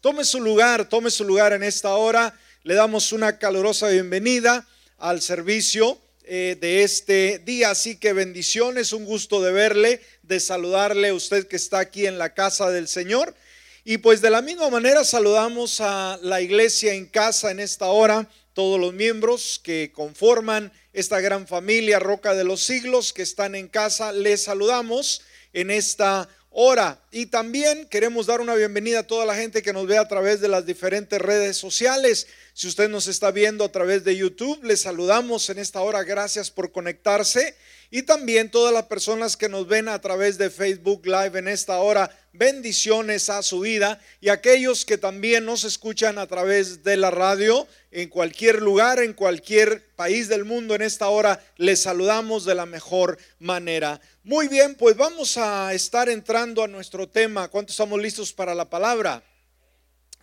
Tome su lugar, tome su lugar en esta hora. Le damos una calurosa bienvenida al servicio eh, de este día. Así que bendiciones, un gusto de verle, de saludarle a usted que está aquí en la casa del Señor. Y pues de la misma manera saludamos a la iglesia en casa en esta hora, todos los miembros que conforman esta gran familia Roca de los Siglos que están en casa, les saludamos en esta hora. Y también queremos dar una bienvenida a toda la gente que nos ve a través de las diferentes redes sociales. Si usted nos está viendo a través de YouTube, les saludamos en esta hora. Gracias por conectarse. Y también todas las personas que nos ven a través de Facebook Live en esta hora, bendiciones a su vida. Y aquellos que también nos escuchan a través de la radio, en cualquier lugar, en cualquier país del mundo en esta hora, les saludamos de la mejor manera. Muy bien, pues vamos a estar entrando a nuestro tema. ¿Cuántos estamos listos para la palabra?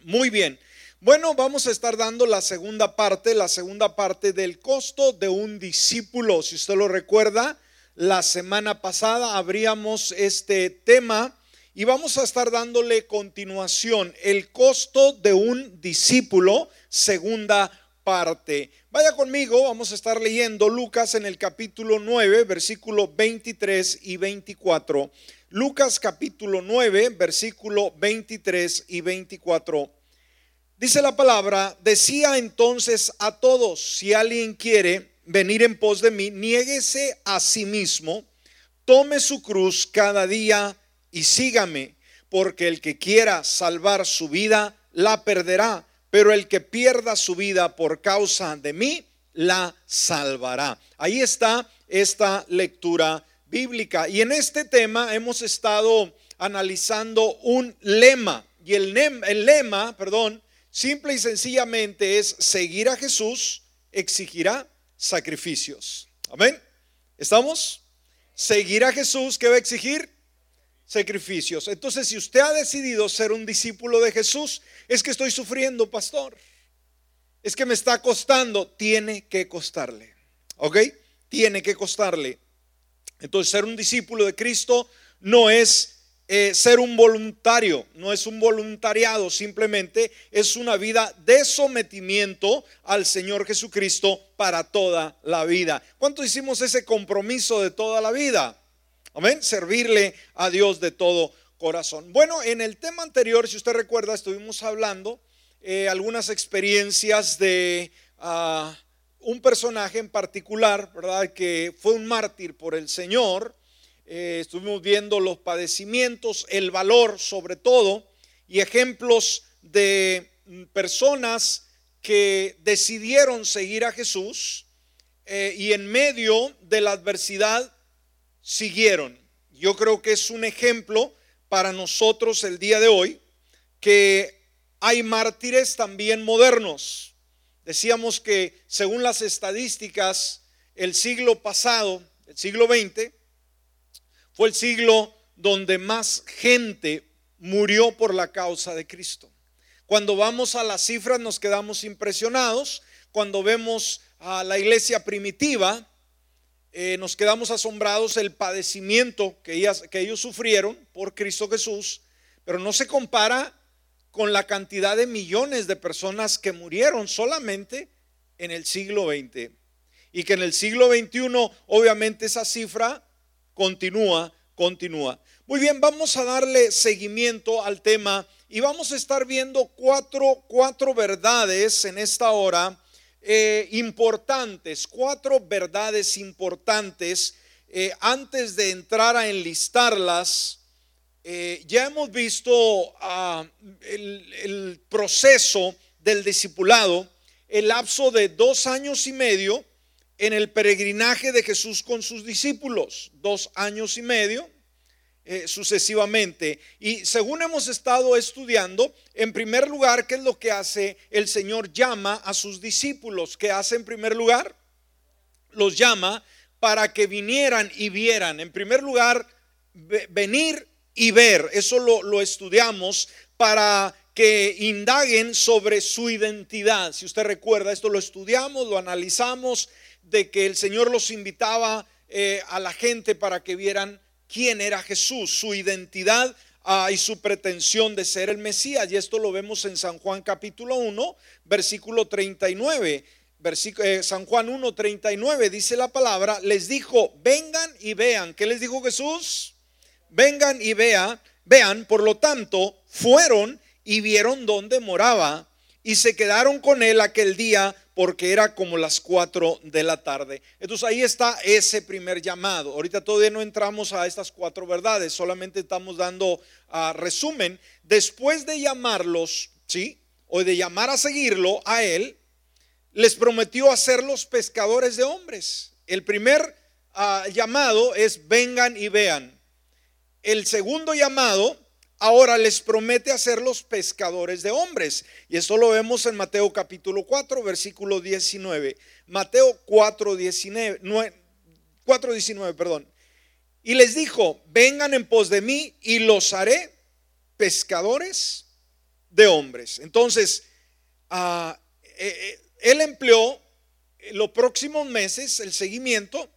Muy bien. Bueno, vamos a estar dando la segunda parte, la segunda parte del costo de un discípulo. Si usted lo recuerda, la semana pasada abríamos este tema y vamos a estar dándole continuación, el costo de un discípulo, segunda parte. Vaya conmigo, vamos a estar leyendo Lucas en el capítulo 9, versículo 23 y 24. Lucas capítulo 9, versículo 23 y 24. Dice la palabra, decía entonces a todos, si alguien quiere venir en pos de mí, niéguese a sí mismo, tome su cruz cada día y sígame, porque el que quiera salvar su vida, la perderá, pero el que pierda su vida por causa de mí, la salvará. Ahí está esta lectura bíblica. Y en este tema hemos estado analizando un lema. Y el, el lema, perdón, Simple y sencillamente es seguir a Jesús exigirá sacrificios. Amén. ¿Estamos? Seguir a Jesús, ¿qué va a exigir? Sacrificios. Entonces, si usted ha decidido ser un discípulo de Jesús, es que estoy sufriendo, pastor. Es que me está costando. Tiene que costarle. ¿Ok? Tiene que costarle. Entonces, ser un discípulo de Cristo no es eh, ser un voluntario, no es un voluntariado, simplemente es una vida de sometimiento al Señor Jesucristo para toda la vida. ¿Cuánto hicimos ese compromiso de toda la vida? Amén, servirle a Dios de todo corazón. Bueno, en el tema anterior, si usted recuerda, estuvimos hablando eh, algunas experiencias de ah, un personaje en particular, ¿verdad? Que fue un mártir por el Señor eh, estuvimos viendo los padecimientos, el valor sobre todo, y ejemplos de personas que decidieron seguir a Jesús eh, y en medio de la adversidad siguieron. Yo creo que es un ejemplo para nosotros el día de hoy que hay mártires también modernos. Decíamos que según las estadísticas, el siglo pasado, el siglo XX, fue el siglo donde más gente murió por la causa de Cristo. Cuando vamos a las cifras nos quedamos impresionados. Cuando vemos a la iglesia primitiva, eh, nos quedamos asombrados el padecimiento que, ellos sufrieron por Cristo Jesús, pero no se compara con la cantidad de millones de personas que murieron solamente en el siglo XX. Y que en el siglo XXI, obviamente, esa cifra continúa, continúa. Muy bien, vamos a darle seguimiento al tema y vamos a estar viendo cuatro, cuatro verdades en esta hora eh, importantes, cuatro verdades importantes. Eh, antes de entrar a enlistarlas, eh, ya hemos visto ah, el, el proceso del discipulado, el lapso de dos años y medio en el peregrinaje de Jesús con sus discípulos, dos años y medio eh, sucesivamente. Y según hemos estado estudiando, en primer lugar, ¿qué es lo que hace? El Señor llama a sus discípulos. ¿Qué hace en primer lugar? Los llama para que vinieran y vieran. En primer lugar, venir y ver. Eso lo, lo estudiamos para que indaguen sobre su identidad. Si usted recuerda, esto lo estudiamos, lo analizamos de que el Señor los invitaba eh, a la gente para que vieran quién era Jesús, su identidad ah, y su pretensión de ser el Mesías. Y esto lo vemos en San Juan capítulo 1, versículo 39. Versículo, eh, San Juan 1, 39 dice la palabra, les dijo, vengan y vean. ¿Qué les dijo Jesús? Vengan y vean, vean, por lo tanto, fueron y vieron dónde moraba y se quedaron con él aquel día porque era como las 4 de la tarde. Entonces ahí está ese primer llamado. Ahorita todavía no entramos a estas cuatro verdades, solamente estamos dando ah, resumen. Después de llamarlos, ¿sí? O de llamar a seguirlo a él, les prometió hacerlos pescadores de hombres. El primer ah, llamado es vengan y vean. El segundo llamado ahora les promete hacerlos pescadores de hombres. Y esto lo vemos en Mateo capítulo 4, versículo 19. Mateo 4, 19, 4, 19, perdón. Y les dijo, vengan en pos de mí y los haré pescadores de hombres. Entonces, ah, eh, eh, él empleó los próximos meses, el seguimiento,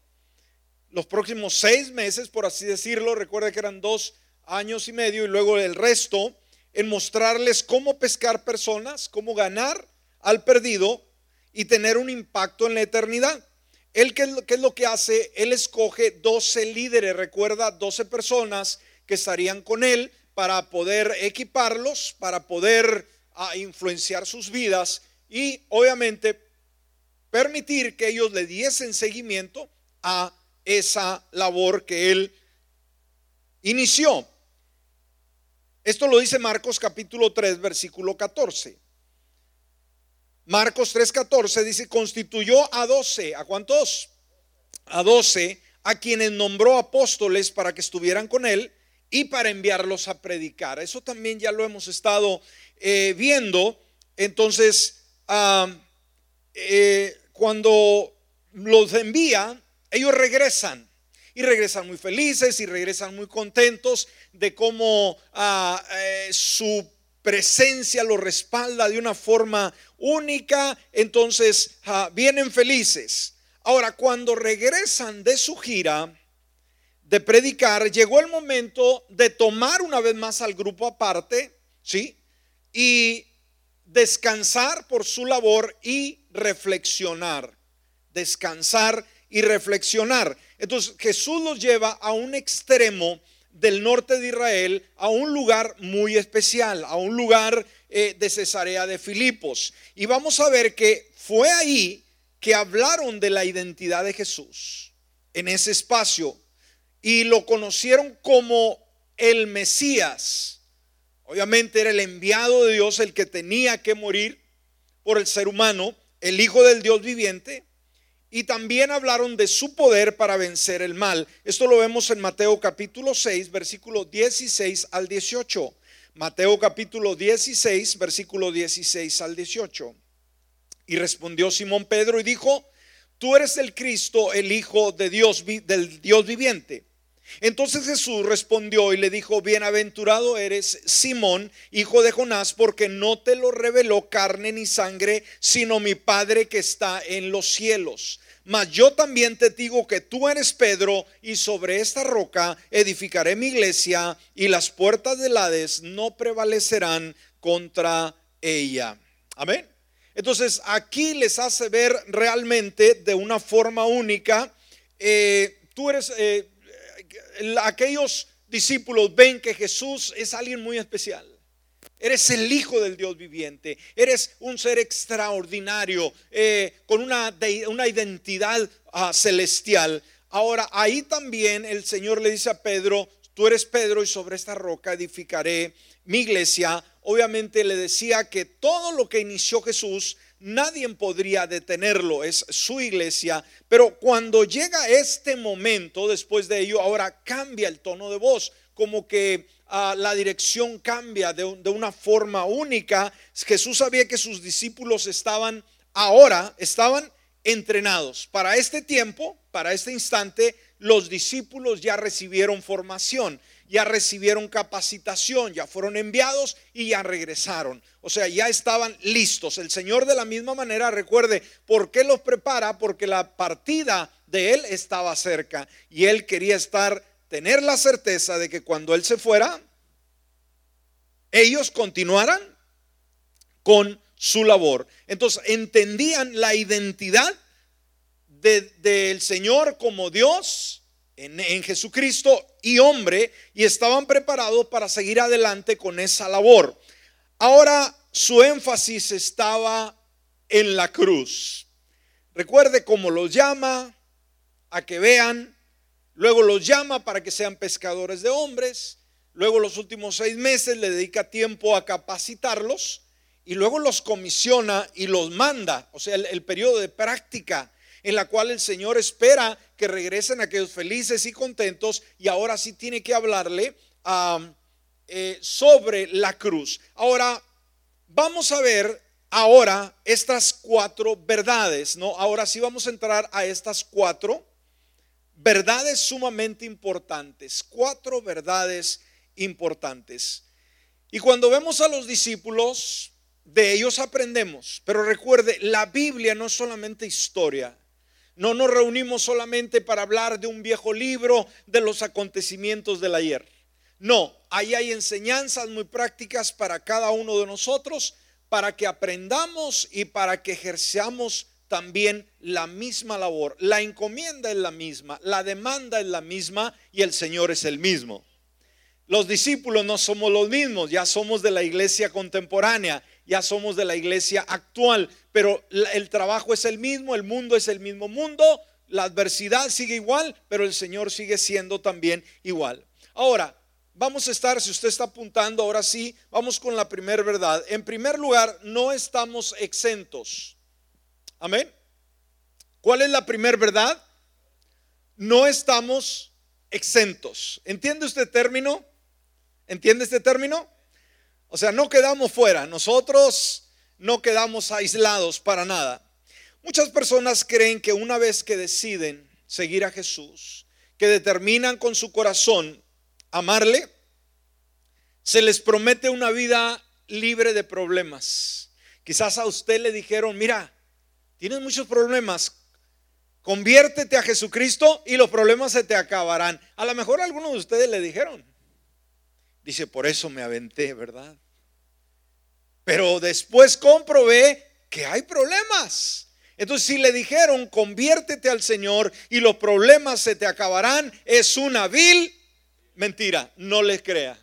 los próximos seis meses, por así decirlo, recuerda que eran dos años y medio y luego el resto en mostrarles cómo pescar personas, cómo ganar al perdido y tener un impacto en la eternidad. Él, ¿qué es, lo, que hace? Él escoge 12 líderes, recuerda, 12 personas que estarían con él para poder equiparlos, para poder ah, influenciar sus vidas y obviamente permitir que ellos le diesen seguimiento a esa labor que él inició. Esto lo dice Marcos capítulo 3, versículo 14. Marcos 3:14 dice, constituyó a doce, ¿a cuántos? A doce, a quienes nombró apóstoles para que estuvieran con él y para enviarlos a predicar. Eso también ya lo hemos estado eh, viendo. Entonces, eh, cuando los envía, ellos regresan y regresan muy felices y regresan muy contentos de cómo ah, eh, su presencia lo respalda de una forma única, entonces ah, vienen felices. Ahora, cuando regresan de su gira de predicar, llegó el momento de tomar una vez más al grupo aparte, ¿sí? Y descansar por su labor y reflexionar. Descansar y reflexionar. Entonces Jesús los lleva a un extremo del norte de Israel, a un lugar muy especial, a un lugar eh, de Cesarea de Filipos. Y vamos a ver que fue ahí que hablaron de la identidad de Jesús, en ese espacio, y lo conocieron como el Mesías. Obviamente era el enviado de Dios, el que tenía que morir por el ser humano, el Hijo del Dios viviente, y también hablaron de su poder para vencer el mal. Esto lo vemos en Mateo capítulo 6, versículo 16 al 18. Mateo capítulo 16, versículo 16 al 18. Y respondió Simón Pedro y dijo, tú eres el Cristo, el Hijo de Dios, del Dios viviente. Entonces Jesús respondió y le dijo, bienaventurado eres Simón, hijo de Jonás, porque no te lo reveló carne ni sangre, sino mi Padre que está en los cielos. Mas yo también te digo que tú eres Pedro, y sobre esta roca edificaré mi iglesia, y las puertas del Hades no prevalecerán contra ella. Amén. Entonces aquí les hace ver realmente de una forma única, eh, tú eres... Eh, aquellos discípulos ven que Jesús es alguien muy especial. Eres el Hijo del Dios viviente. Eres un ser extraordinario, eh, con una, una identidad ah, celestial. Ahora, ahí también el Señor le dice a Pedro, tú eres Pedro y sobre esta roca edificaré mi iglesia. Obviamente le decía que todo lo que inició Jesús nadie podría detenerlo, es su iglesia. Pero cuando llega este momento, después de ello, ahora cambia el tono de voz, como que ah, la dirección cambia de, de una forma única. Jesús sabía que sus discípulos estaban ahora, estaban entrenados. Para este tiempo, para este instante, los discípulos ya recibieron formación ya recibieron capacitación, ya fueron enviados y ya regresaron. O sea, ya estaban listos. El Señor de la misma manera, recuerde, ¿por qué los prepara? Porque la partida de Él estaba cerca y Él quería estar, tener la certeza de que cuando Él se fuera, ellos continuaran con su labor. Entonces entendían la identidad del Señor como Dios en, Jesucristo y hombre y estaban preparados para seguir adelante con esa labor. Ahora su énfasis estaba en la cruz. Recuerde cómo los llama a que vean, luego los llama para que sean pescadores de hombres, luego los últimos seis meses le dedica tiempo a capacitarlos y luego los comisiona y los manda, o sea, el, periodo de práctica en la cual el Señor espera que regresen aquellos felices y contentos y ahora sí tiene que hablarle eh, sobre la cruz. Ahora, vamos a ver ahora estas cuatro verdades, ¿no? Ahora sí vamos a entrar a estas cuatro verdades sumamente importantes, cuatro verdades importantes. Y cuando vemos a los discípulos, de ellos aprendemos, pero recuerde, la Biblia no es solamente historia. No nos reunimos solamente para hablar de un viejo libro de los acontecimientos del ayer. No, ahí hay enseñanzas muy prácticas para cada uno de nosotros para que aprendamos y para que ejerzamos también la misma labor. La encomienda es la misma, la demanda es la misma y el Señor es el mismo. Los discípulos no somos los mismos, ya somos de la iglesia contemporánea, ya somos de la iglesia actual, pero el trabajo es el mismo, el mundo es el mismo mundo, la adversidad sigue igual, pero el Señor sigue siendo también igual. Ahora, vamos a estar, si usted está apuntando, ahora sí, vamos con la primera verdad. En primer lugar, no estamos exentos. Amén. ¿Cuál es la primera verdad? No estamos exentos. ¿Entiende usted término? ¿Entiende este término? O sea, no quedamos fuera. Nosotros no quedamos aislados para nada. Muchas personas creen que una vez que deciden seguir a Jesús, que determinan con su corazón amarle, se les promete una vida libre de problemas. Quizás a usted le dijeron, mira, tienes muchos problemas, conviértete a Jesucristo y los problemas se te acabarán. A lo mejor algunos de ustedes le dijeron. Dice, por eso me aventé, ¿verdad? Pero después comprobé que hay problemas. Entonces, si le dijeron, conviértete al Señor y los problemas se te acabarán, es una vil Mentira, no les crea.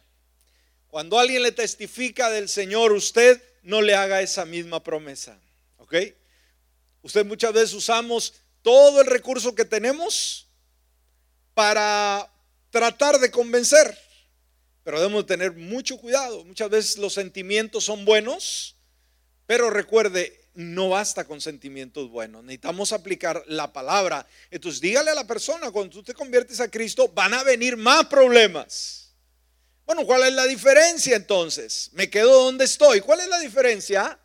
Cuando alguien le testifica del Señor, usted no le haga esa misma promesa. ¿Ok? Usted muchas veces usamos todo el recurso que tenemos para tratar de convencer. Pero debemos tener mucho cuidado. Muchas veces los sentimientos son buenos, pero recuerde, no basta con sentimientos buenos, necesitamos aplicar la palabra. Entonces dígale a la persona, cuando tú te conviertes a Cristo, van a venir más problemas. Bueno, ¿cuál es la diferencia entonces? Me quedo donde estoy. ¿Cuál es la diferencia?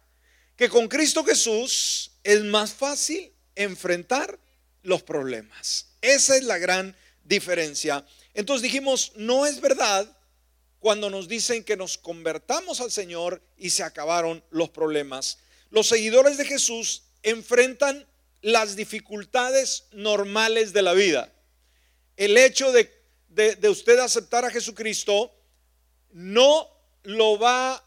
Que con Cristo Jesús es más fácil enfrentar los problemas. Esa es la gran diferencia. Entonces dijimos, no es verdad cuando nos dicen que nos convertamos al Señor y se acabaron los problemas. Los seguidores de Jesús enfrentan las dificultades normales de la vida. El hecho de, usted aceptar a Jesucristo no lo va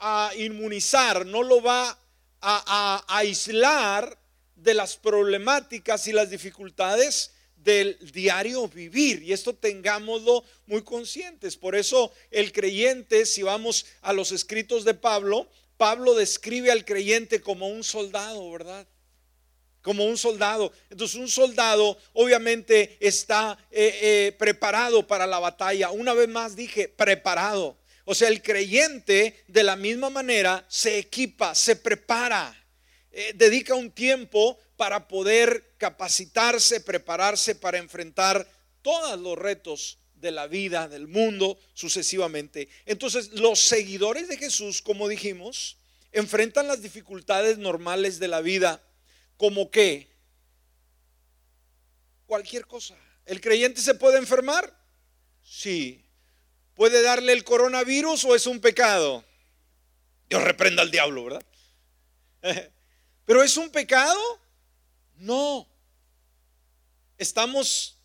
a inmunizar, no lo va a, aislar de las problemáticas y las dificultades del diario vivir. Y esto tengámoslo muy conscientes. Por eso el creyente, si vamos a los escritos de Pablo, Pablo describe al creyente como un soldado, ¿verdad? Como un soldado. Entonces un soldado obviamente está eh, eh, preparado para la batalla. Una vez más dije, preparado. O sea, el creyente de la misma manera se equipa, se prepara, eh, dedica un tiempo para poder capacitarse, prepararse para enfrentar todos los retos de la vida, del mundo, sucesivamente. Entonces, los seguidores de Jesús, como dijimos, enfrentan las dificultades normales de la vida, como que cualquier cosa. ¿El creyente se puede enfermar? Sí. ¿Puede darle el coronavirus o es un pecado? Dios reprenda al diablo, ¿verdad? ¿Pero es un pecado? No. ¿Estamos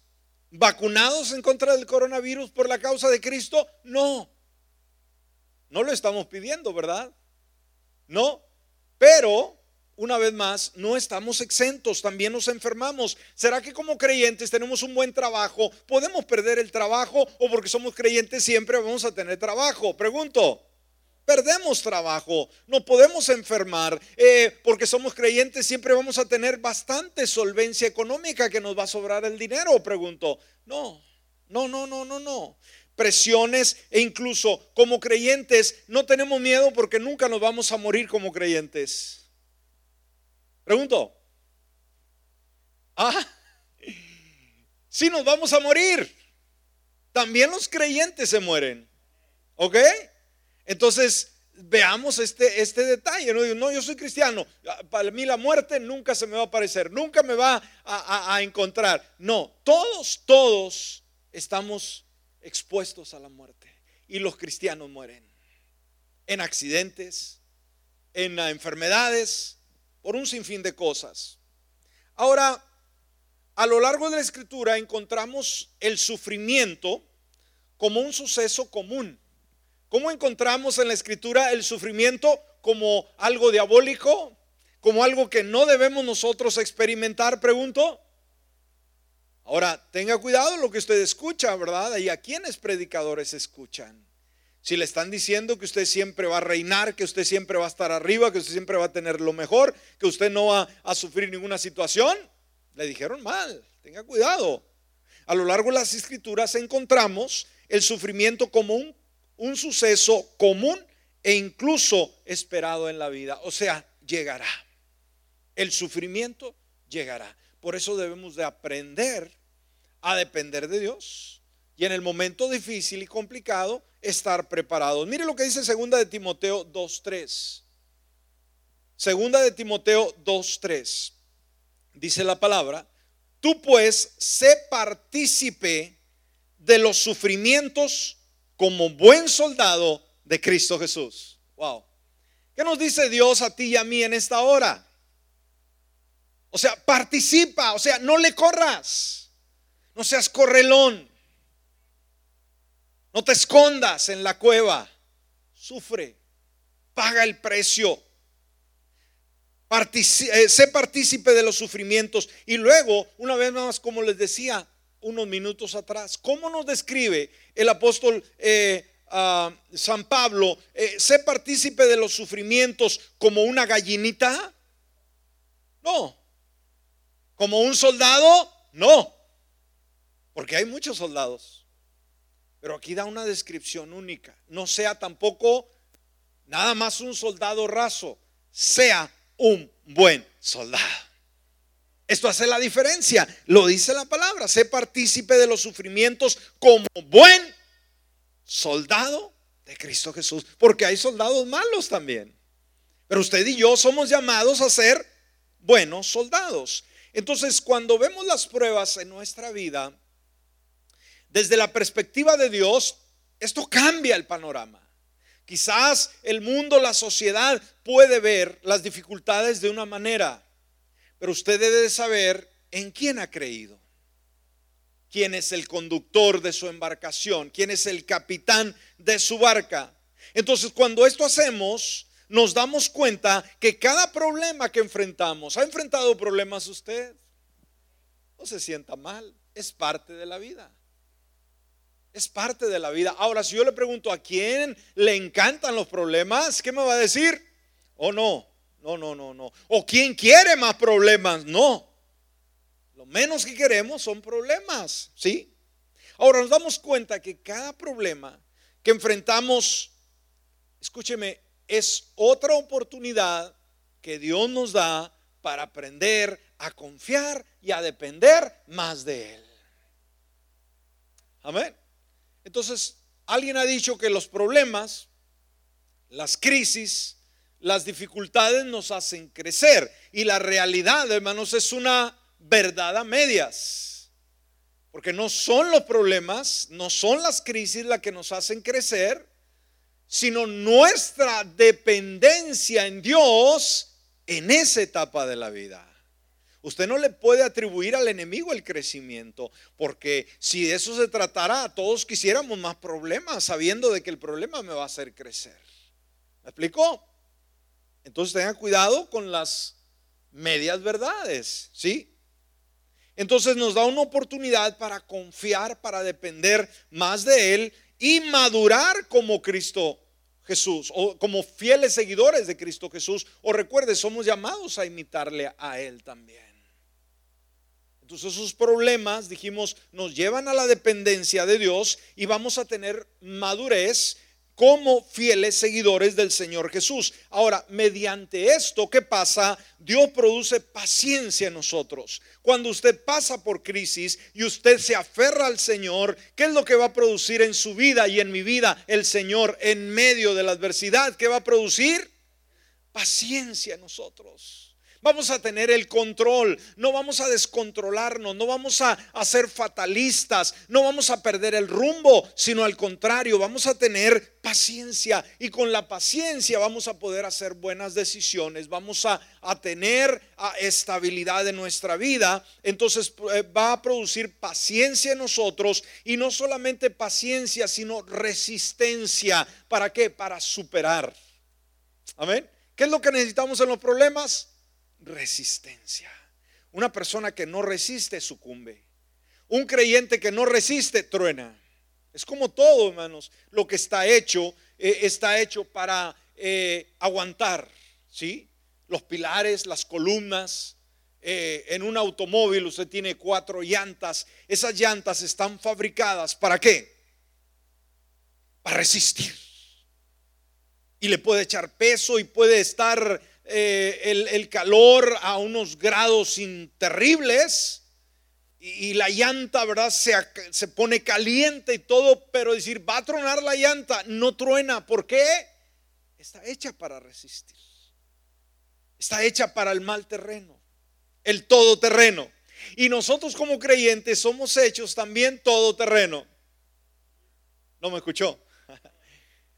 ¿Vacunados en contra del coronavirus por la causa de Cristo? No. No lo estamos pidiendo, ¿verdad? No, pero una vez más, no estamos exentos, también nos enfermamos. ¿Será que como creyentes tenemos un buen trabajo? ¿Podemos perder el trabajo o porque somos creyentes siempre vamos a tener trabajo? Pregunto. Perdemos trabajo, no podemos enfermar, eh, porque somos creyentes siempre vamos a tener bastante solvencia económica que nos va a sobrar el dinero, pregunto. No, no, no, no, no, no presiones e incluso como creyentes no tenemos miedo porque nunca nos vamos a morir como creyentes. Pregunto. Ah, si nos vamos a morir. También los creyentes se mueren. ¿Ok? Entonces, veamos este, este detalle. No, no, yo soy cristiano. Para mí la muerte nunca se me va a aparecer. Nunca me va a, a encontrar. No, todos, todos estamos expuestos a la muerte. Y los cristianos mueren en accidentes, en enfermedades, por un sinfín de cosas. Ahora, a lo largo de la escritura encontramos el sufrimiento como un suceso común. ¿Cómo encontramos en la escritura el sufrimiento como algo diabólico? Como algo que no debemos nosotros experimentar, pregunto. Ahora, tenga cuidado lo que usted escucha, ¿verdad? Y a quienes predicadores escuchan. Si le están diciendo que usted siempre va a reinar, que usted siempre va a estar arriba, que usted siempre va a tener lo mejor, que usted no va a sufrir ninguna situación, le dijeron mal. Tenga cuidado. A lo largo de las escrituras encontramos el sufrimiento como un, un suceso común e incluso esperado en la vida. O sea, llegará. El sufrimiento llegará. Por eso debemos de aprender a depender de Dios y en el momento difícil y complicado estar preparados. Mire lo que dice segunda de Timoteo 2:3. Segunda de Timoteo 2:3. Dice la palabra, tú pues sé partícipe de los sufrimientos como buen soldado de Cristo Jesús. Wow. ¿Qué nos dice Dios a ti y a mí en esta hora? O sea, participa, o sea, no le corras. No seas correlón. No te escondas en la cueva. Sufre. Paga el precio. Eh, sé partícipe de los sufrimientos. Y luego, una vez más, como les decía unos minutos atrás, ¿cómo nos describe el apóstol eh, San Pablo? Eh, sé partícipe de los sufrimientos como una gallinita. No. ¿Como un soldado? No. Porque hay muchos soldados. Pero aquí da una descripción única. No sea tampoco nada más un soldado raso. Sea un buen soldado. Esto hace la diferencia. Lo dice la palabra. Sé partícipe de los sufrimientos como buen soldado de Cristo Jesús. Porque hay soldados malos también. Pero usted y yo somos llamados a ser buenos soldados. Entonces, cuando vemos las pruebas en nuestra vida, desde la perspectiva de Dios, esto cambia el panorama. Quizás el mundo, la sociedad puede ver las dificultades de una manera, pero usted debe saber en quién ha creído. ¿Quién es el conductor de su embarcación? ¿Quién es el capitán de su barca? Entonces, cuando esto hacemos, nos damos cuenta que cada problema que enfrentamos, ¿ha enfrentado problemas usted? No se sienta mal, es parte de la vida. Es parte de la vida. Ahora, si yo le pregunto a quién le encantan los problemas, ¿qué me va a decir? ¿O no? No, no, no, no. ¿O quién quiere más problemas? No. Lo menos que queremos son problemas, ¿sí? Ahora nos damos cuenta que cada problema que enfrentamos, escúcheme, es otra oportunidad que Dios nos da para aprender a confiar y a depender más de Él. Amén. Entonces, alguien ha dicho que los problemas, las crisis, las dificultades nos hacen crecer. Y la realidad, hermanos, es una verdad a medias. Porque no son los problemas, no son las crisis las que nos hacen crecer, sino nuestra dependencia en Dios en esa etapa de la vida. Usted no le puede atribuir al enemigo el crecimiento, porque si de eso se tratara, todos quisiéramos más problemas, sabiendo de que el problema me va a hacer crecer. ¿Me explicó? Entonces tenga cuidado con las medias verdades, ¿sí? Entonces nos da una oportunidad para confiar, para depender más de Él y madurar como Cristo Jesús o como fieles seguidores de Cristo Jesús. O recuerde, somos llamados a imitarle a Él también. Entonces esos problemas, dijimos, nos llevan a la dependencia de Dios y vamos a tener madurez como fieles seguidores del Señor Jesús. Ahora, mediante esto, ¿qué pasa? Dios produce paciencia en nosotros. Cuando usted pasa por crisis y usted se aferra al Señor, ¿qué es lo que va a producir en su vida y en mi vida el Señor en medio de la adversidad? ¿Qué va a producir? Paciencia en nosotros. Vamos a tener el control, no vamos a descontrolarnos, no vamos a, ser fatalistas, no vamos a perder el rumbo, sino al contrario, vamos a tener paciencia y con la paciencia vamos a poder hacer buenas decisiones, vamos a, tener estabilidad en nuestra vida. Entonces eh, va a producir paciencia en nosotros y no solamente paciencia, sino resistencia. ¿Para qué? Para superar. Amén. ¿Qué es lo que necesitamos en los problemas? Resistencia. Una persona que no resiste sucumbe. Un creyente que no resiste truena. Es como todo, hermanos. Lo que está hecho eh, está hecho para eh, aguantar, ¿sí? Los pilares, las columnas. Eh, en un automóvil usted tiene cuatro llantas. Esas llantas están fabricadas para qué? Para resistir. Y le puede echar peso y puede estar eh, el, calor a unos grados terribles y, la llanta, ¿verdad? Se, se pone caliente y todo, pero decir, va a tronar la llanta, no truena. ¿Por qué? Está hecha para resistir. Está hecha para el mal terreno, el todoterreno. Y nosotros como creyentes somos hechos también todoterreno. ¿No me escuchó?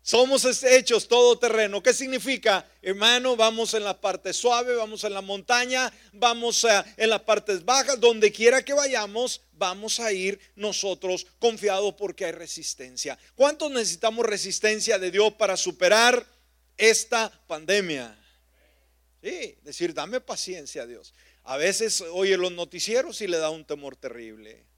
Somos hechos todo terreno. ¿Qué significa? Hermano, vamos en la parte suave, vamos en la montaña, vamos eh, en las partes bajas, donde quiera que vayamos, vamos a ir nosotros confiados porque hay resistencia. ¿Cuántos necesitamos resistencia de Dios para superar esta pandemia? Sí, decir, dame paciencia, Dios. A veces oye los noticieros y le da un temor terrible.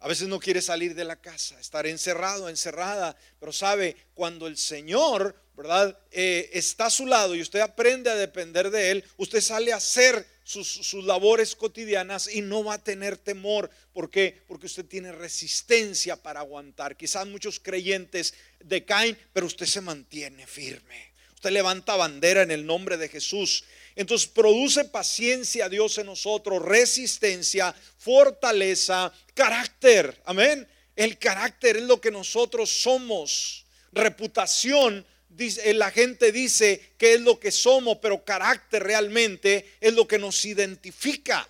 A veces no quiere salir de la casa, estar encerrado, encerrada. Pero sabe, cuando el Señor, ¿verdad? Eh, está a su lado y usted aprende a depender de Él, usted sale a hacer sus, sus, labores cotidianas y no va a tener temor. ¿Por qué? Porque usted tiene resistencia para aguantar. Quizás muchos creyentes decaen, pero usted se mantiene firme. Usted levanta bandera en el nombre de Jesús. Entonces produce paciencia Dios en nosotros, resistencia, fortaleza, carácter. Amén. El carácter es lo que nosotros somos. Reputación, dice, la gente dice que es lo que somos, pero carácter realmente es lo que nos identifica.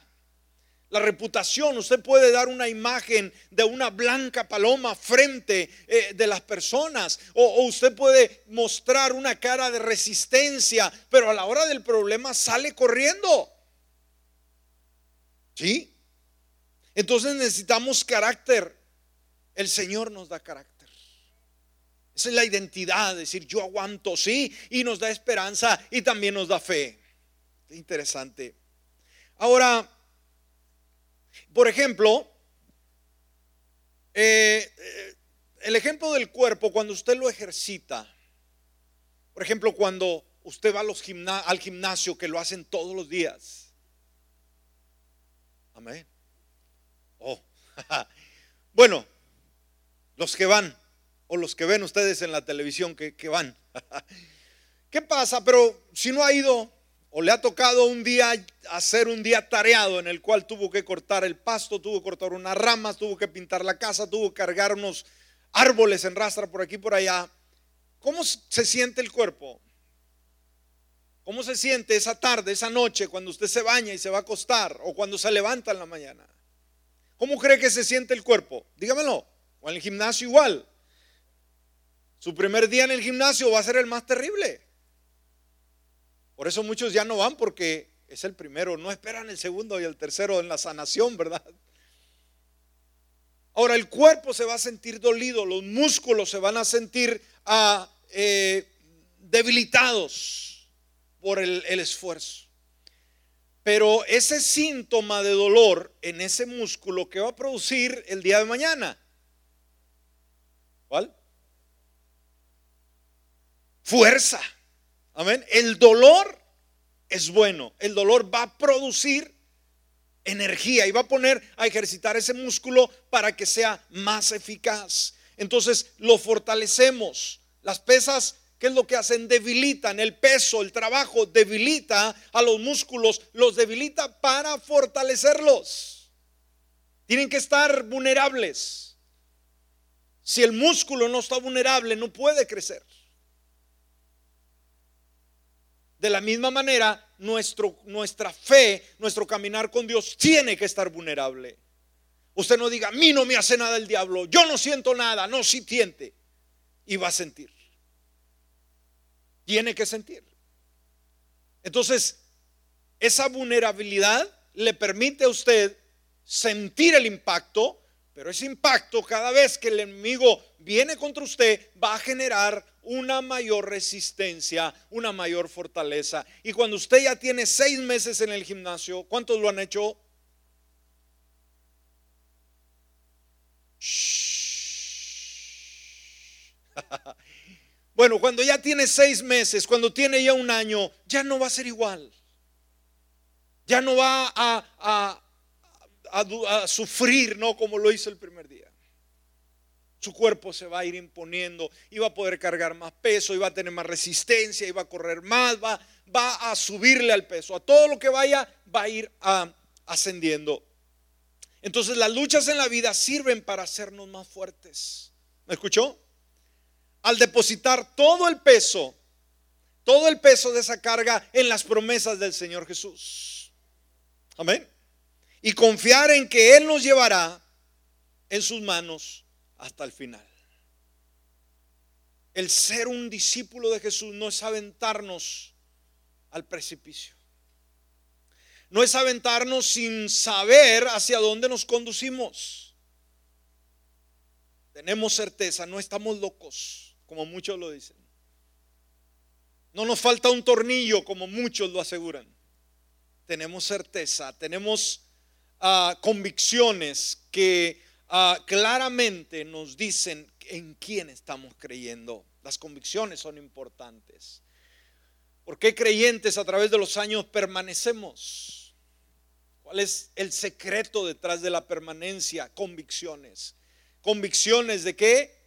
La reputación, usted puede dar una imagen de una blanca paloma frente eh, de las personas o, o, usted puede mostrar una cara de resistencia, pero a la hora del problema sale corriendo. ¿Sí? Entonces necesitamos carácter. El Señor nos da carácter. Esa es la identidad, decir yo aguanto, sí, y nos da esperanza y también nos da fe. Interesante. Ahora, por ejemplo, eh, eh, el ejemplo del cuerpo, cuando usted lo ejercita, por ejemplo, cuando usted va al gimnasio, que lo hacen todos los días. Amén. Oh, bueno, los que van, o los que ven ustedes en la televisión que, que van. ¿Qué pasa? Pero si no ha ido, o le ha tocado un día hacer un día tareado en el cual tuvo que cortar el pasto, tuvo que cortar unas ramas, tuvo que pintar la casa, tuvo que cargar unos árboles en rastra por aquí por allá. ¿Cómo se siente el cuerpo? ¿Cómo se siente esa tarde, esa noche, cuando usted se baña y se va a acostar o cuando se levanta en la mañana? ¿Cómo cree que se siente el cuerpo? Dígamelo. O en el gimnasio igual. Su primer día en el gimnasio va a ser el más terrible. Por eso muchos ya no van porque es el primero, no esperan el segundo y el tercero en la sanación, ¿verdad? Ahora el cuerpo se va a sentir dolido, los músculos se van a sentir ah, eh, debilitados por el, el esfuerzo. Pero ese síntoma de dolor en ese músculo que va a producir el día de mañana, ¿cuál? Fuerza. El dolor es bueno. El dolor va a producir energía y va a poner a ejercitar ese músculo para que sea más eficaz. Entonces lo fortalecemos. Las pesas, ¿qué es lo que hacen? Debilitan el peso, el trabajo, debilita a los músculos, los debilita para fortalecerlos. Tienen que estar vulnerables. Si el músculo no está vulnerable, no puede crecer. De la misma manera, nuestro, nuestra fe, nuestro caminar con Dios tiene que estar vulnerable. Usted no diga, a mí no me hace nada el diablo, yo no siento nada, no, si siente. Y va a sentir. Tiene que sentir. Entonces, esa vulnerabilidad le permite a usted sentir el impacto, pero ese impacto cada vez que el enemigo viene contra usted va a generar una mayor resistencia, una mayor fortaleza. Y cuando usted ya tiene seis meses en el gimnasio, ¿cuántos lo han hecho? Bueno, cuando ya tiene seis meses, cuando tiene ya un año, ya no va a ser igual. Ya no va a, a, a, sufrir, ¿no? Como lo hizo el primer día. Su cuerpo se va a ir imponiendo va a poder cargar más peso va a tener más resistencia va a correr más, va, va a subirle al peso. A todo lo que vaya va a ir ascendiendo. Entonces las luchas en la vida sirven para hacernos más fuertes. ¿Me escuchó? Al depositar todo el peso, todo el peso de esa carga en las promesas del Señor Jesús. Amén. Y confiar en que Él nos llevará en sus manos hasta el final. El ser un discípulo de Jesús no es aventarnos al precipicio. No es aventarnos sin saber hacia dónde nos conducimos. Tenemos certeza, no estamos locos, como muchos lo dicen. No nos falta un tornillo, como muchos lo aseguran. Tenemos certeza, tenemos ah, convicciones que Ah, claramente nos dicen en quién estamos creyendo. Las convicciones son importantes. ¿Por qué creyentes a través de los años permanecemos? ¿Cuál es el secreto detrás de la permanencia? Convicciones. ¿Convicciones de qué?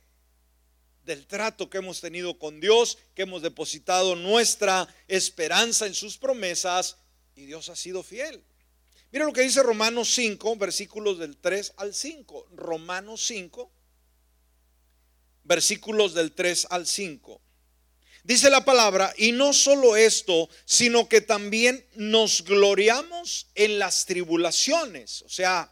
Del trato que hemos tenido con Dios, que hemos depositado nuestra esperanza en sus promesas y Dios ha sido fiel. Mira lo que dice Romanos 5, versículos del 3 al 5. Romanos 5, versículos del 3 al 5. Dice la palabra, y no solo esto, sino que también nos gloriamos en las tribulaciones. O sea,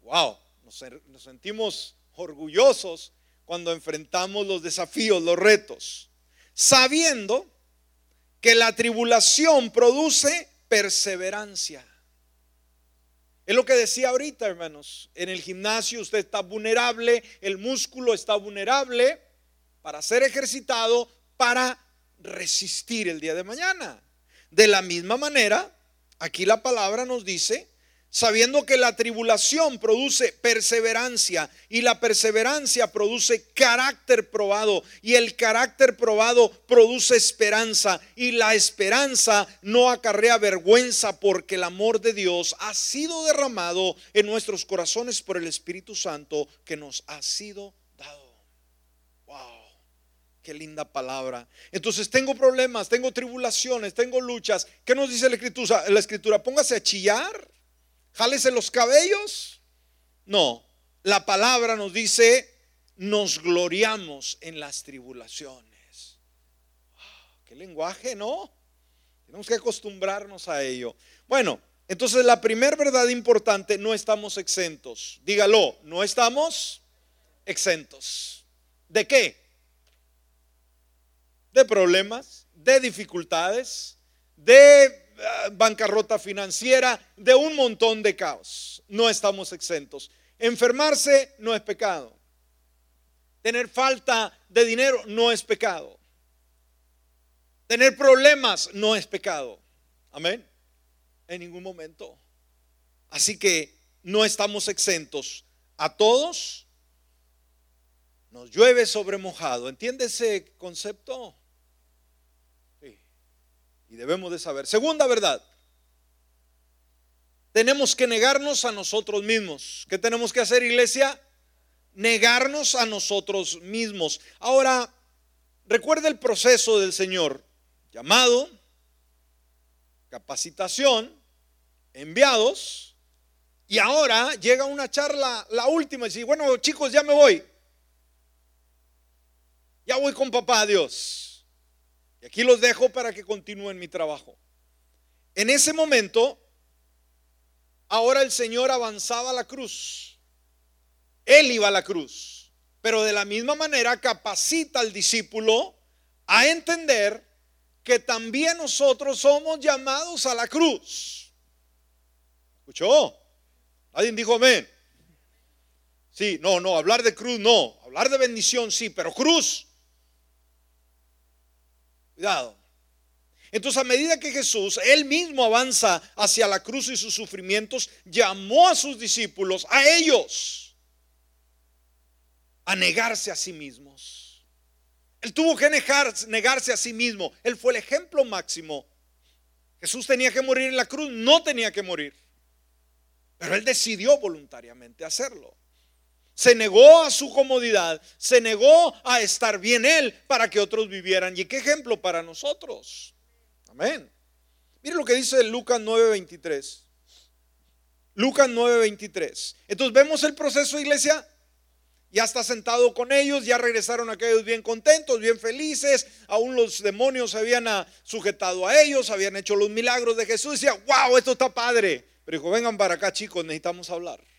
wow, nos, nos sentimos orgullosos cuando enfrentamos los desafíos, los retos, sabiendo que la tribulación produce perseverancia. Es lo que decía ahorita, hermanos. En el gimnasio usted está vulnerable, el músculo está vulnerable para ser ejercitado, para resistir el día de mañana. De la misma manera, aquí la palabra nos dice sabiendo que la tribulación produce perseverancia y la perseverancia produce carácter probado y el carácter probado produce esperanza y la esperanza no acarrea vergüenza porque el amor de Dios ha sido derramado en nuestros corazones por el Espíritu Santo que nos ha sido dado. Wow. Qué linda palabra. Entonces tengo problemas, tengo tribulaciones, tengo luchas. ¿Qué nos dice la escritura? La escritura, póngase a chillar jálese los cabellos. No, la palabra nos dice, nos gloriamos en las tribulaciones. qué lenguaje, ¿no? Tenemos que acostumbrarnos a ello. Bueno, entonces la primera verdad importante, no estamos exentos. Dígalo, no estamos exentos. ¿De qué? De problemas, de dificultades, de bancarrota financiera, de un montón de caos. No estamos exentos. Enfermarse no es pecado. Tener falta de dinero no es pecado. Tener problemas no es pecado. Amén. En ningún momento. Así que no estamos exentos. A todos nos llueve sobre mojado. ¿Entiende ese concepto? Y debemos de saber. Segunda verdad. Tenemos que negarnos a nosotros mismos. ¿Qué tenemos que hacer, iglesia? Negarnos a nosotros mismos. Ahora, recuerda el proceso del Señor. Llamado, capacitación, enviados. Y ahora llega una charla, la última, y dice, bueno chicos, ya me voy. Ya voy con papá, Dios. Y aquí los dejo para que continúen mi trabajo. En ese momento, ahora el Señor avanzaba a la cruz. Él iba a la cruz. Pero de la misma manera capacita al discípulo a entender que también nosotros somos llamados a la cruz. ¿Escuchó? ¿Alguien dijo amén? Sí, no, no, hablar de cruz no, hablar de bendición sí, pero cruz Cuidado. Entonces a medida que Jesús, él mismo avanza hacia la cruz y sus sufrimientos, llamó a sus discípulos, a ellos, a negarse a sí mismos. Él tuvo que negarse a sí mismo. Él fue el ejemplo máximo. Jesús tenía que morir en la cruz, no tenía que morir. Pero él decidió voluntariamente hacerlo se negó a su comodidad, se negó a estar bien él para que otros vivieran. ¿Y qué ejemplo para nosotros? Amén. Mire lo que dice Lucas 9:23. Lucas 9:23. Entonces vemos el proceso, iglesia. Ya está sentado con ellos, ya regresaron aquellos bien contentos, bien felices. Aún los demonios se habían sujetado a ellos, habían hecho los milagros de Jesús. Decía, wow, esto está padre. Pero dijo, vengan para acá, chicos, necesitamos hablar.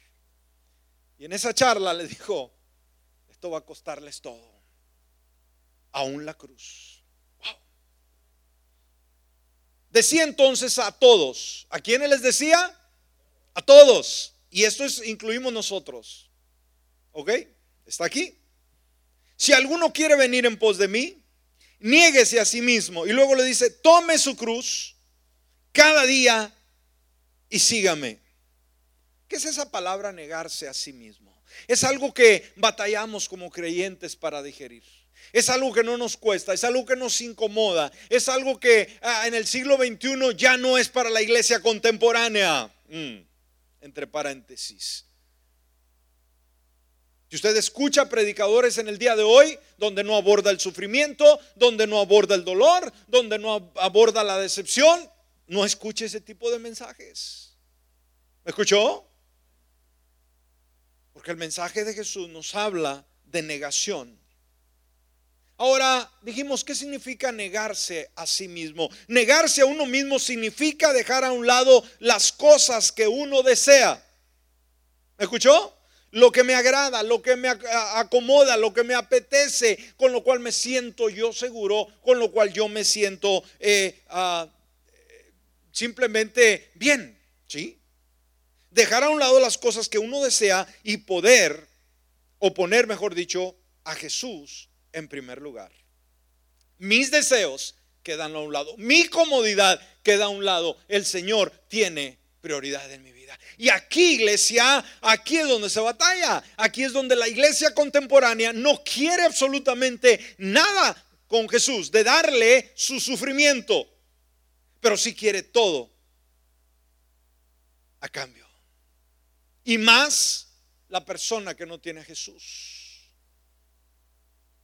Y en esa charla le dijo, esto va a costarles todo, aún la cruz. Decía entonces a todos, ¿a quiénes les decía? A todos. Y esto es, incluimos nosotros. ¿Ok? ¿Está aquí? Si alguno quiere venir en pos de mí, niéguese a sí mismo. Y luego le dice, tome su cruz cada día y sígame. ¿Qué es esa palabra negarse a sí mismo? Es algo que batallamos como creyentes para digerir. Es algo que no nos cuesta, es algo que nos incomoda, es algo que ah, en el siglo XXI ya no es para la iglesia contemporánea. Mm, entre paréntesis. Si usted escucha predicadores en el día de hoy donde no aborda el sufrimiento, donde no aborda el dolor, donde no aborda la decepción, no escuche ese tipo de mensajes. ¿Me escuchó? Porque el mensaje de Jesús nos habla de negación. Ahora dijimos, ¿qué significa negarse a sí mismo? Negarse a uno mismo significa dejar a un lado las cosas que uno desea. ¿Me escuchó? Lo que me agrada, lo que me acomoda, lo que me apetece, con lo cual me siento yo seguro, con lo cual yo me siento eh, ah, simplemente bien. ¿Sí? Dejar a un lado las cosas que uno desea y poder, o poner, mejor dicho, a Jesús en primer lugar. Mis deseos quedan a un lado, mi comodidad queda a un lado. El Señor tiene prioridad en mi vida. Y aquí, iglesia, aquí es donde se batalla. Aquí es donde la iglesia contemporánea no quiere absolutamente nada con Jesús, de darle su sufrimiento, pero sí quiere todo a cambio. Y más la persona que no tiene a Jesús.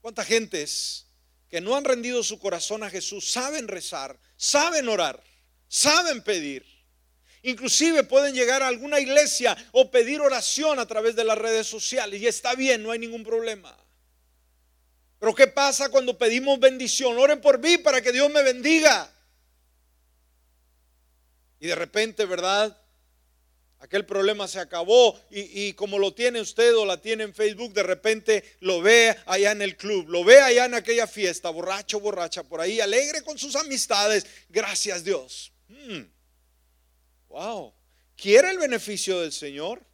¿Cuántas gentes que no han rendido su corazón a Jesús saben rezar, saben orar, saben pedir? Inclusive pueden llegar a alguna iglesia o pedir oración a través de las redes sociales y está bien, no hay ningún problema. Pero ¿qué pasa cuando pedimos bendición? Oren por mí para que Dios me bendiga. Y de repente, ¿verdad? Aquel problema se acabó y, como lo tiene usted o la tiene en Facebook, de repente lo ve allá en el club, lo ve allá en aquella fiesta, borracho, borracha, por ahí, alegre con sus amistades. Gracias Dios. Hmm. Wow. ¿Quiere el beneficio del Señor?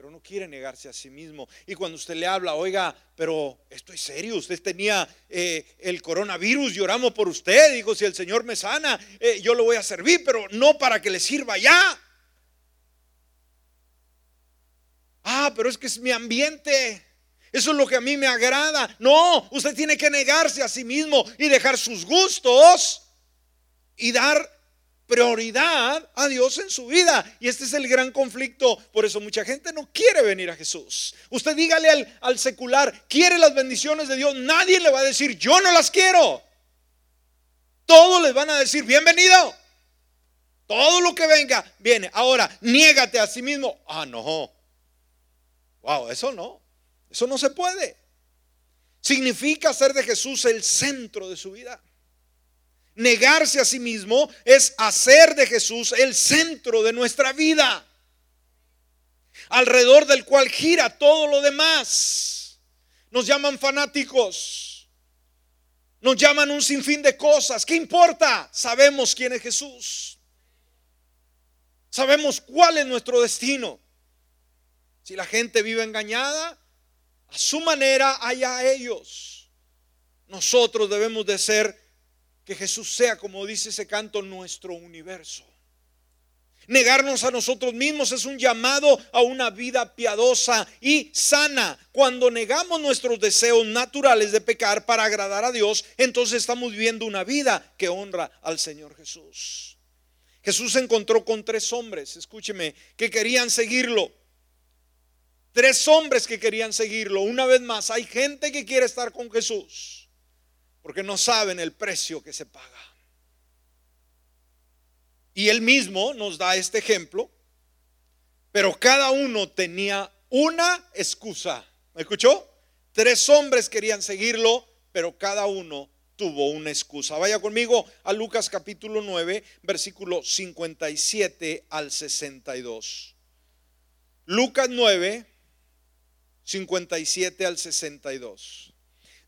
pero no quiere negarse a sí mismo. Y cuando usted le habla, oiga, pero estoy serio, usted tenía eh, el coronavirus, lloramos por usted, digo, si el Señor me sana, eh, yo lo voy a servir, pero no para que le sirva ya. Ah, pero es que es mi ambiente. Eso es lo que a mí me agrada. No, usted tiene que negarse a sí mismo y dejar sus gustos y dar prioridad a Dios en su vida. Y este es el gran conflicto. Por eso mucha gente no quiere venir a Jesús. Usted dígale al, secular, quiere las bendiciones de Dios. Nadie le va a decir, yo no las quiero. Todos les van a decir, bienvenido. Todo lo que venga, viene. Ahora, niégate a sí mismo. Ah, no. Wow, eso no. Eso no se puede. Significa hacer de Jesús el centro de su vida. Negarse a sí mismo es hacer de Jesús el centro de nuestra vida, alrededor del cual gira todo lo demás. Nos llaman fanáticos, nos llaman un sinfín de cosas. ¿Qué importa? Sabemos quién es Jesús. Sabemos cuál es nuestro destino. Si la gente vive engañada, a su manera, allá ellos. Nosotros debemos de ser que Jesús sea, como dice ese canto, nuestro universo. Negarnos a nosotros mismos es un llamado a una vida piadosa y sana. Cuando negamos nuestros deseos naturales de pecar para agradar a Dios, entonces estamos viviendo una vida que honra al Señor Jesús. Jesús se encontró con tres hombres, escúcheme, que querían seguirlo. Tres hombres que querían seguirlo. Una vez más, hay gente que quiere estar con Jesús porque no saben el precio que se paga. Y él mismo nos da este ejemplo, pero cada uno tenía una excusa. ¿Me escuchó? Tres hombres querían seguirlo, pero cada uno tuvo una excusa. Vaya conmigo a Lucas capítulo 9, versículo 57 al 62. Lucas 9, 57 al 62.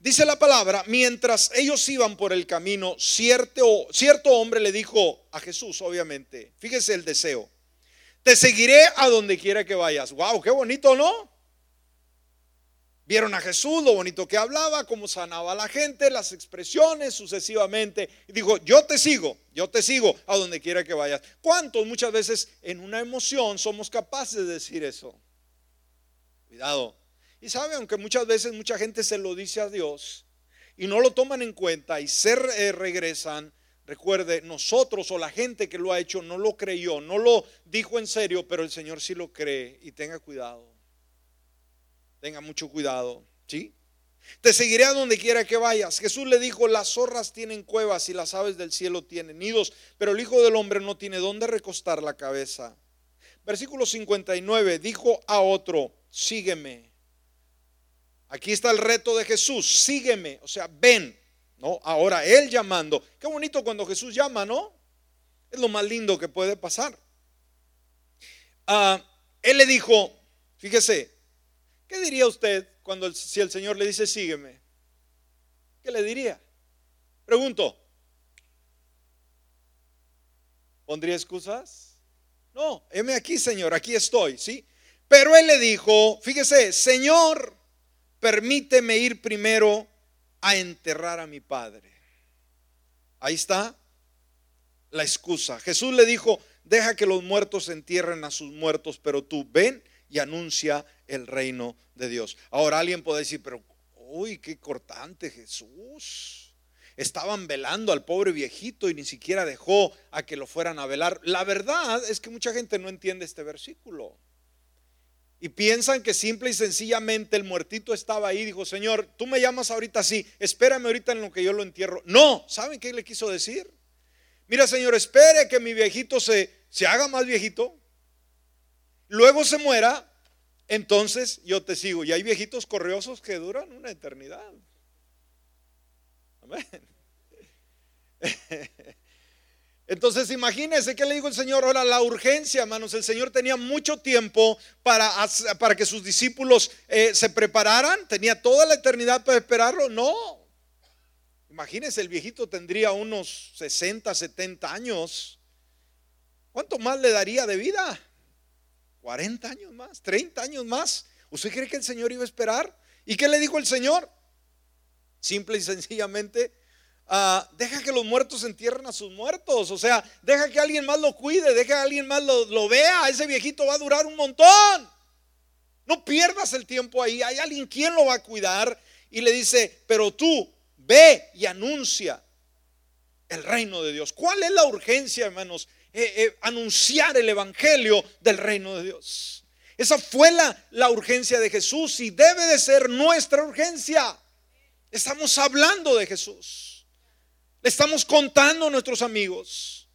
Dice la palabra, mientras ellos iban por el camino, cierto, cierto hombre le dijo a Jesús, obviamente, fíjese el deseo, te seguiré a donde quiera que vayas. Wow, qué bonito, ¿no? Vieron a Jesús, lo bonito que hablaba, cómo sanaba a la gente, las expresiones sucesivamente. Y dijo, yo te sigo, yo te sigo a donde quiera que vayas. ¿Cuántos muchas veces en una emoción somos capaces de decir eso? Cuidado, y sabe, aunque muchas veces mucha gente se lo dice a Dios y no lo toman en cuenta y se eh, regresan, recuerde, nosotros o la gente que lo ha hecho no lo creyó, no lo dijo en serio, pero el Señor sí lo cree y tenga cuidado. Tenga mucho cuidado, ¿sí? Te seguiré a donde quiera que vayas. Jesús le dijo, las zorras tienen cuevas y las aves del cielo tienen nidos, pero el Hijo del Hombre no tiene dónde recostar la cabeza. Versículo 59, dijo a otro, sígueme. Aquí está el reto de Jesús, sígueme, o sea, ven, ¿no? Ahora Él llamando. Qué bonito cuando Jesús llama, ¿no? Es lo más lindo que puede pasar. Ah, él le dijo, fíjese, ¿qué diría usted cuando si el Señor le dice, sígueme? ¿Qué le diría? Pregunto, ¿pondría excusas? No, heme aquí, Señor, aquí estoy, ¿sí? Pero él le dijo, fíjese, Señor, permíteme ir primero a enterrar a mi padre. Ahí está la excusa. Jesús le dijo, deja que los muertos entierren a sus muertos, pero tú ven y anuncia el reino de Dios. Ahora alguien puede decir, pero, uy, qué cortante Jesús. Estaban velando al pobre viejito y ni siquiera dejó a que lo fueran a velar. La verdad es que mucha gente no entiende este versículo. Y piensan que simple y sencillamente el muertito estaba ahí. Dijo, Señor, tú me llamas ahorita así, espérame ahorita en lo que yo lo entierro. No, ¿saben qué le quiso decir? Mira, Señor, espere que mi viejito se, se haga más viejito. Luego se muera, entonces yo te sigo. Y hay viejitos corriosos que duran una eternidad. Amén. Entonces imagínense que le dijo el Señor, ahora la urgencia, hermanos, el Señor tenía mucho tiempo para, para que sus discípulos eh, se prepararan, tenía toda la eternidad para esperarlo, no. Imagínense, el viejito tendría unos 60, 70 años. ¿cuánto más le daría de vida? 40 años más, 30 años más. ¿Usted cree que el Señor iba a esperar? ¿Y qué le dijo el Señor? Simple y sencillamente, ah, deja que los muertos entierren a sus muertos. O sea, deja que alguien más lo cuide, deja que alguien más lo, vea. Ese viejito va a durar un montón. No pierdas el tiempo ahí. Hay alguien quien lo va a cuidar. Y le dice, pero tú ve y anuncia el reino de Dios. ¿Cuál es la urgencia, hermanos? Eh, eh, anunciar el evangelio del reino de Dios. Esa fue la, la urgencia de Jesús y debe de ser nuestra urgencia. Estamos hablando de Jesús. Le estamos contando a nuestros amigos.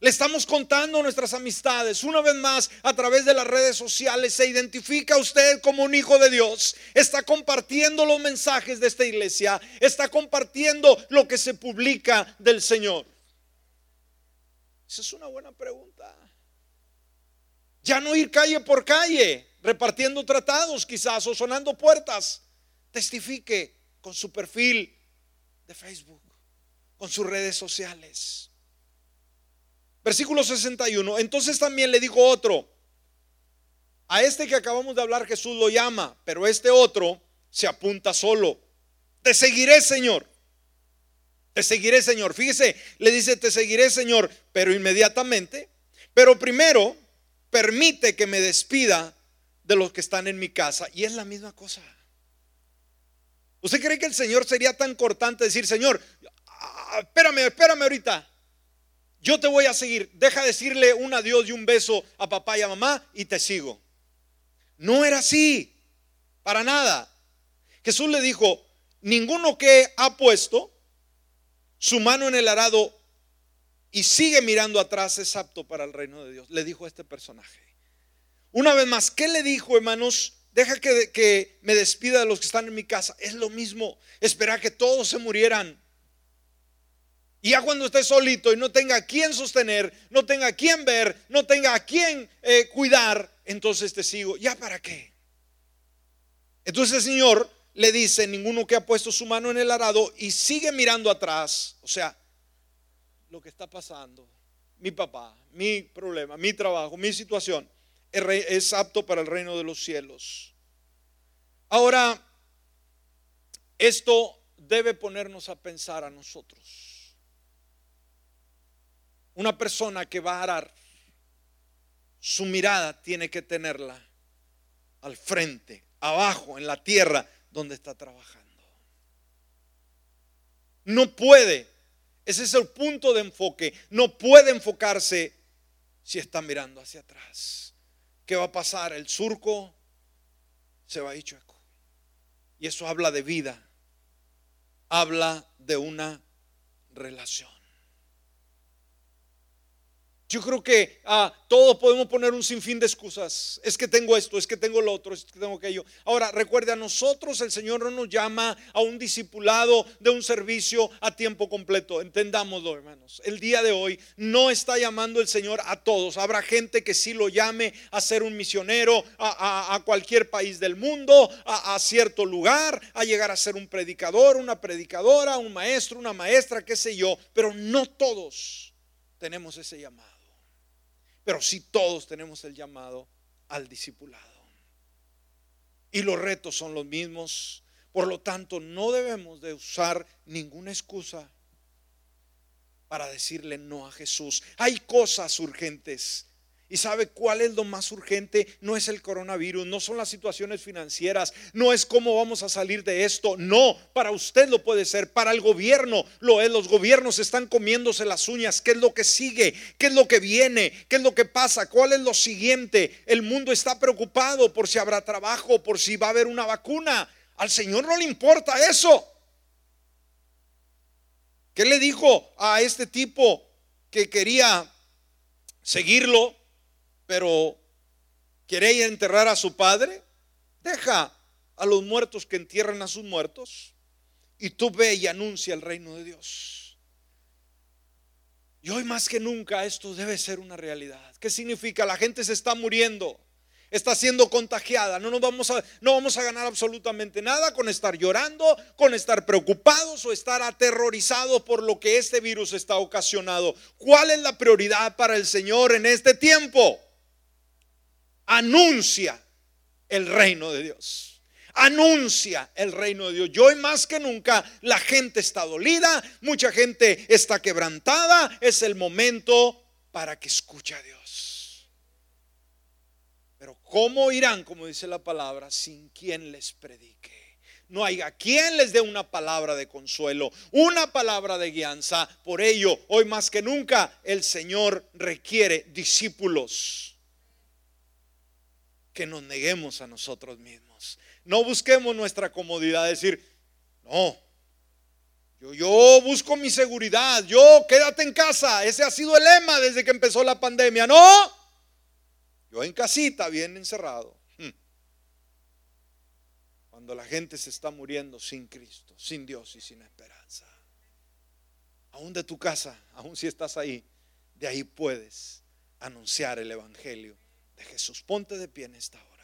Le estamos contando nuestras amistades. Una vez más, a través de las redes sociales, se identifica usted como un hijo de Dios. Está compartiendo los mensajes de esta iglesia. Está compartiendo lo que se publica del Señor. Esa es una buena pregunta. Ya no ir calle por calle, repartiendo tratados quizás o sonando puertas. Testifique con su perfil de Facebook, con sus redes sociales. Versículo 61. Entonces también le dijo otro, a este que acabamos de hablar Jesús lo llama, pero este otro se apunta solo. Te seguiré, Señor. Te seguiré, Señor. Fíjese, le dice, te seguiré, Señor, pero inmediatamente. Pero primero, permite que me despida de los que están en mi casa. Y es la misma cosa. ¿Usted cree que el Señor sería tan cortante decir, Señor, espérame, espérame ahorita? yo te voy a seguir. Deja decirle un adiós y un beso a papá y a mamá y te sigo. No era así, para nada. Jesús le dijo, ninguno que ha puesto su mano en el arado y sigue mirando atrás es apto para el reino de Dios. Le dijo a este personaje. Una vez más, ¿qué le dijo, hermanos? Deja que, que me despida de los que están en mi casa. Es lo mismo. Esperar que todos se murieran y ya cuando esté solito y no tenga a sostener, no tenga a ver, no tenga a quién eh, cuidar, entonces te sigo. ¿Ya para qué? Entonces el Señor le dice, ninguno que ha puesto su mano en el arado y sigue mirando atrás, o sea, lo que está pasando, mi papá, mi problema, mi trabajo, mi situación, es apto para el reino de los cielos. Ahora, esto debe ponernos a pensar a nosotros. Una persona que va a arar, su mirada tiene que tenerla al frente, abajo, en la tierra donde está trabajando. No puede, ese es el punto de enfoque, no puede enfocarse si está mirando hacia atrás. ¿Qué va a pasar? El surco se va a ir chueco. Y eso habla de vida, habla de una relación. Yo creo que ah, todos podemos poner un sinfín de excusas. Es que tengo esto, es que tengo lo otro, es que tengo aquello. Ahora, recuerde, a nosotros el Señor no nos llama a un discipulado de un servicio a tiempo completo. Entendámoslo, hermanos. El día de hoy no está llamando el Señor a todos. Habrá gente que sí lo llame a ser un misionero a, cualquier país del mundo, a, a cierto lugar, a llegar a ser un predicador, una predicadora, un maestro, una maestra, qué sé yo. Pero no todos tenemos ese llamado. Pero si todos tenemos el llamado al discipulado. Y los retos son los mismos. Por lo tanto, no debemos de usar ninguna excusa para decirle no a Jesús. Hay cosas urgentes ¿Y sabe cuál es lo más urgente? No es el coronavirus, no son las situaciones financieras, no es cómo vamos a salir de esto. No, para usted lo puede ser, para el gobierno lo es. Los gobiernos están comiéndose las uñas. ¿Qué es lo que sigue? ¿Qué es lo que viene? ¿Qué es lo que pasa? ¿Cuál es lo siguiente? El mundo está preocupado por si habrá trabajo, por si va a haber una vacuna. Al Señor no le importa eso. ¿Qué le dijo a este tipo que quería seguirlo? Pero ¿quiere enterrar a su padre? Deja a los muertos que entierren a sus muertos y tú ve y anuncia el reino de Dios. Y hoy más que nunca esto debe ser una realidad. ¿Qué significa? La gente se está muriendo. está siendo contagiada. No nos vamos a no vamos a ganar absolutamente nada con estar llorando, con estar preocupados o estar aterrorizados por lo que este virus está ocasionando. ¿Cuál es la prioridad para el Señor en este tiempo? Anuncia el reino de Dios anuncia el reino de Dios. Y hoy más que nunca la gente está dolida, mucha gente está quebrantada. Es el momento para que escuche a Dios. Pero ¿cómo irán, como dice la palabra, sin quien les predique? No hay quien les dé una palabra de consuelo, una palabra de guianza. Por ello, hoy más que nunca, el Señor requiere discípulos que nos neguemos a nosotros mismos. No busquemos nuestra comodidad, decir, no, yo, yo, busco mi seguridad. Yo quédate en casa. Ese ha sido el lema desde que empezó la pandemia. No. Yo en casita, bien encerrado. Hmm. Cuando la gente se está muriendo sin Cristo, sin Dios y sin esperanza. Aún de tu casa, aún si estás ahí, de ahí puedes anunciar el Evangelio de Jesús. Ponte de pie en esta hora.